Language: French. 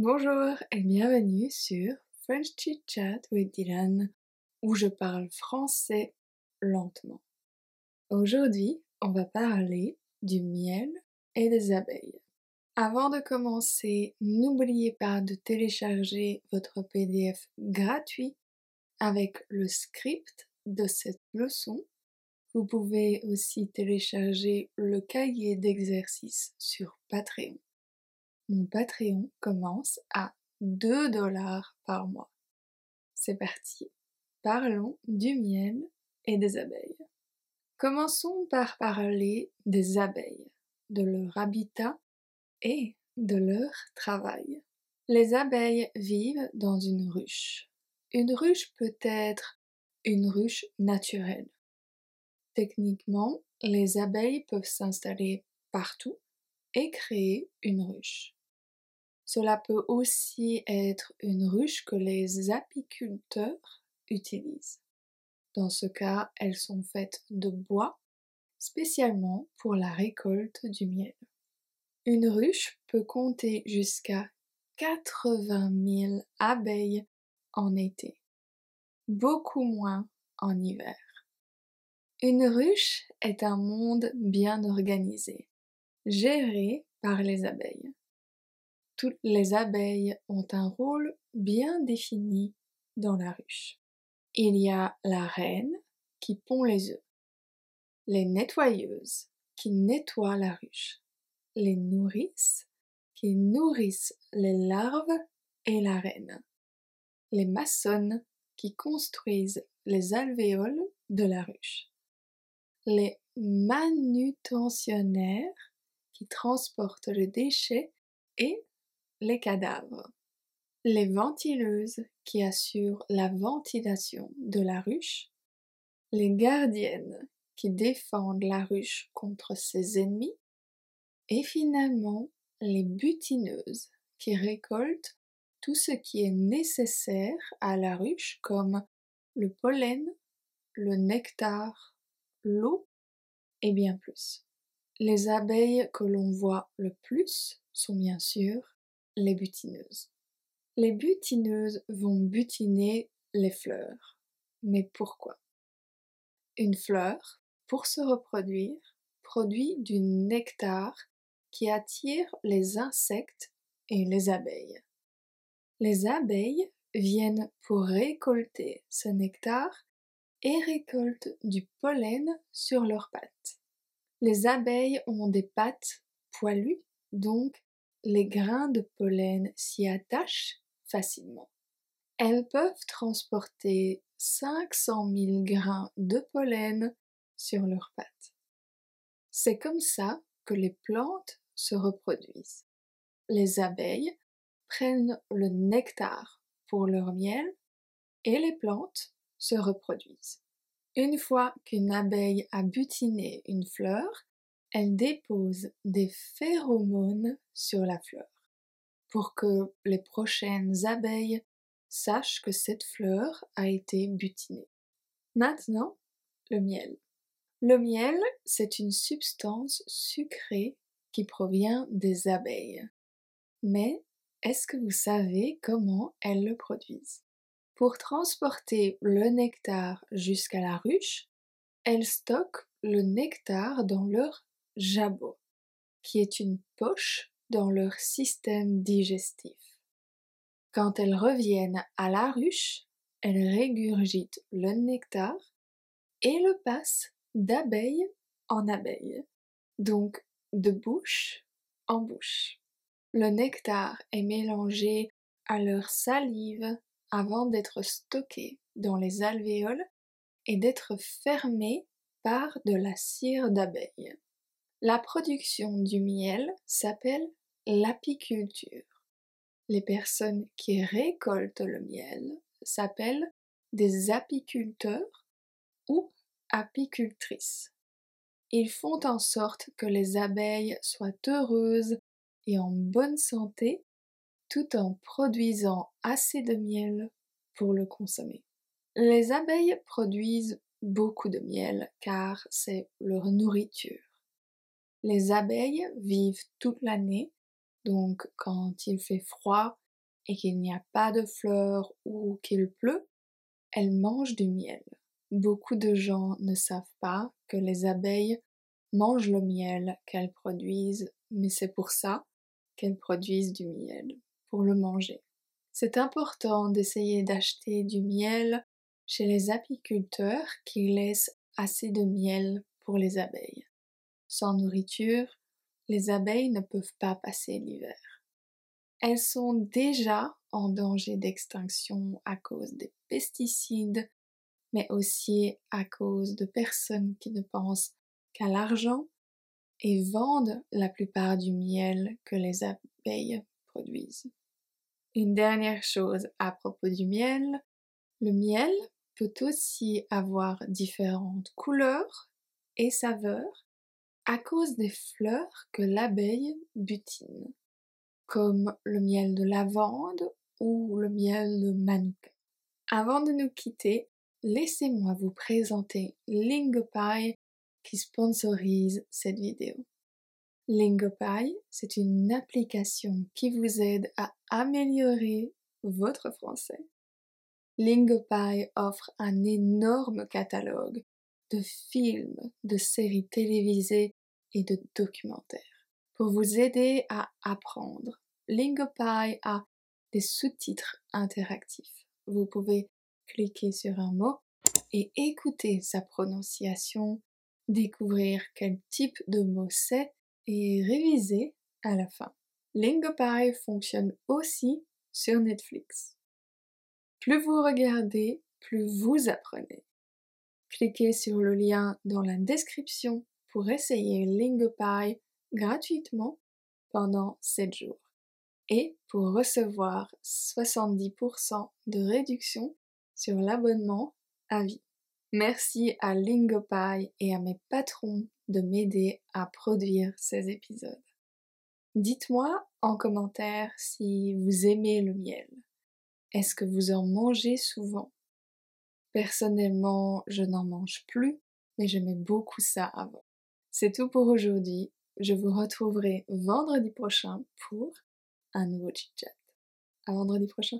Bonjour et bienvenue sur French Chit Chat with Dylan, où je parle français lentement. Aujourd'hui, on va parler du miel et des abeilles. Avant de commencer, n'oubliez pas de télécharger votre PDF gratuit avec le script de cette leçon. Vous pouvez aussi télécharger le cahier d'exercice sur Patreon. Mon Patreon commence à 2 dollars par mois. C'est parti. Parlons du miel et des abeilles. Commençons par parler des abeilles, de leur habitat et de leur travail. Les abeilles vivent dans une ruche. Une ruche peut être une ruche naturelle. Techniquement, les abeilles peuvent s'installer partout et créer une ruche. Cela peut aussi être une ruche que les apiculteurs utilisent. Dans ce cas, elles sont faites de bois, spécialement pour la récolte du miel. Une ruche peut compter jusqu'à 80 000 abeilles en été, beaucoup moins en hiver. Une ruche est un monde bien organisé, géré par les abeilles. Toutes les abeilles ont un rôle bien défini dans la ruche. Il y a la reine qui pond les œufs, les nettoyeuses qui nettoient la ruche, les nourrices qui nourrissent les larves et la reine, les maçonnes qui construisent les alvéoles de la ruche, les manutentionnaires qui transportent les déchets et les cadavres, les ventileuses qui assurent la ventilation de la ruche, les gardiennes qui défendent la ruche contre ses ennemis, et finalement les butineuses qui récoltent tout ce qui est nécessaire à la ruche comme le pollen, le nectar, l'eau et bien plus. Les abeilles que l'on voit le plus sont bien sûr les butineuses. Les butineuses vont butiner les fleurs. Mais pourquoi? Une fleur, pour se reproduire, produit du nectar qui attire les insectes et les abeilles. Les abeilles viennent pour récolter ce nectar et récoltent du pollen sur leurs pattes. Les abeilles ont des pattes poilues, donc les grains de pollen s'y attachent facilement. Elles peuvent transporter 500 000 grains de pollen sur leurs pattes. C'est comme ça que les plantes se reproduisent. Les abeilles prennent le nectar pour leur miel et les plantes se reproduisent. Une fois qu'une abeille a butiné une fleur, elle dépose des phéromones sur la fleur pour que les prochaines abeilles sachent que cette fleur a été butinée. Maintenant, le miel. Le miel, c'est une substance sucrée qui provient des abeilles. Mais est-ce que vous savez comment elles le produisent? Pour transporter le nectar jusqu'à la ruche, elles stockent le nectar dans leur jabot, qui est une poche dans leur système digestif. Quand elles reviennent à la ruche, elles régurgitent le nectar et le passent d'abeille en abeille, donc de bouche en bouche. Le nectar est mélangé à leur salive avant d'être stocké dans les alvéoles et d'être fermé par de la cire d'abeille. La production du miel s'appelle l'apiculture. Les personnes qui récoltent le miel s'appellent des apiculteurs ou apicultrices. Ils font en sorte que les abeilles soient heureuses et en bonne santé tout en produisant assez de miel pour le consommer. Les abeilles produisent beaucoup de miel car c'est leur nourriture. Les abeilles vivent toute l'année, donc quand il fait froid et qu'il n'y a pas de fleurs ou qu'il pleut, elles mangent du miel. Beaucoup de gens ne savent pas que les abeilles mangent le miel qu'elles produisent, mais c'est pour ça qu'elles produisent du miel, pour le manger. C'est important d'essayer d'acheter du miel chez les apiculteurs qui laissent assez de miel pour les abeilles. Sans nourriture, les abeilles ne peuvent pas passer l'hiver. Elles sont déjà en danger d'extinction à cause des pesticides, mais aussi à cause de personnes qui ne pensent qu'à l'argent et vendent la plupart du miel que les abeilles produisent. Une dernière chose à propos du miel, le miel peut aussi avoir différentes couleurs et saveurs à cause des fleurs que l'abeille butine, comme le miel de lavande ou le miel de manuka. Avant de nous quitter, laissez-moi vous présenter Lingopie qui sponsorise cette vidéo. Lingopie, c'est une application qui vous aide à améliorer votre français. Lingopie offre un énorme catalogue de films, de séries télévisées et de documentaires pour vous aider à apprendre. Lingopie a des sous-titres interactifs. Vous pouvez cliquer sur un mot et écouter sa prononciation, découvrir quel type de mot c'est et réviser à la fin. Lingopie fonctionne aussi sur Netflix. Plus vous regardez, plus vous apprenez. Cliquez sur le lien dans la description pour essayer Lingopie gratuitement pendant 7 jours et pour recevoir 70% de réduction sur l'abonnement à vie. Merci à Lingopie et à mes patrons de m'aider à produire ces épisodes. Dites-moi en commentaire si vous aimez le miel. Est-ce que vous en mangez souvent? Personnellement, je n'en mange plus, mais j'aimais beaucoup ça avant. C'est tout pour aujourd'hui. Je vous retrouverai vendredi prochain pour un nouveau chit-chat. À vendredi prochain.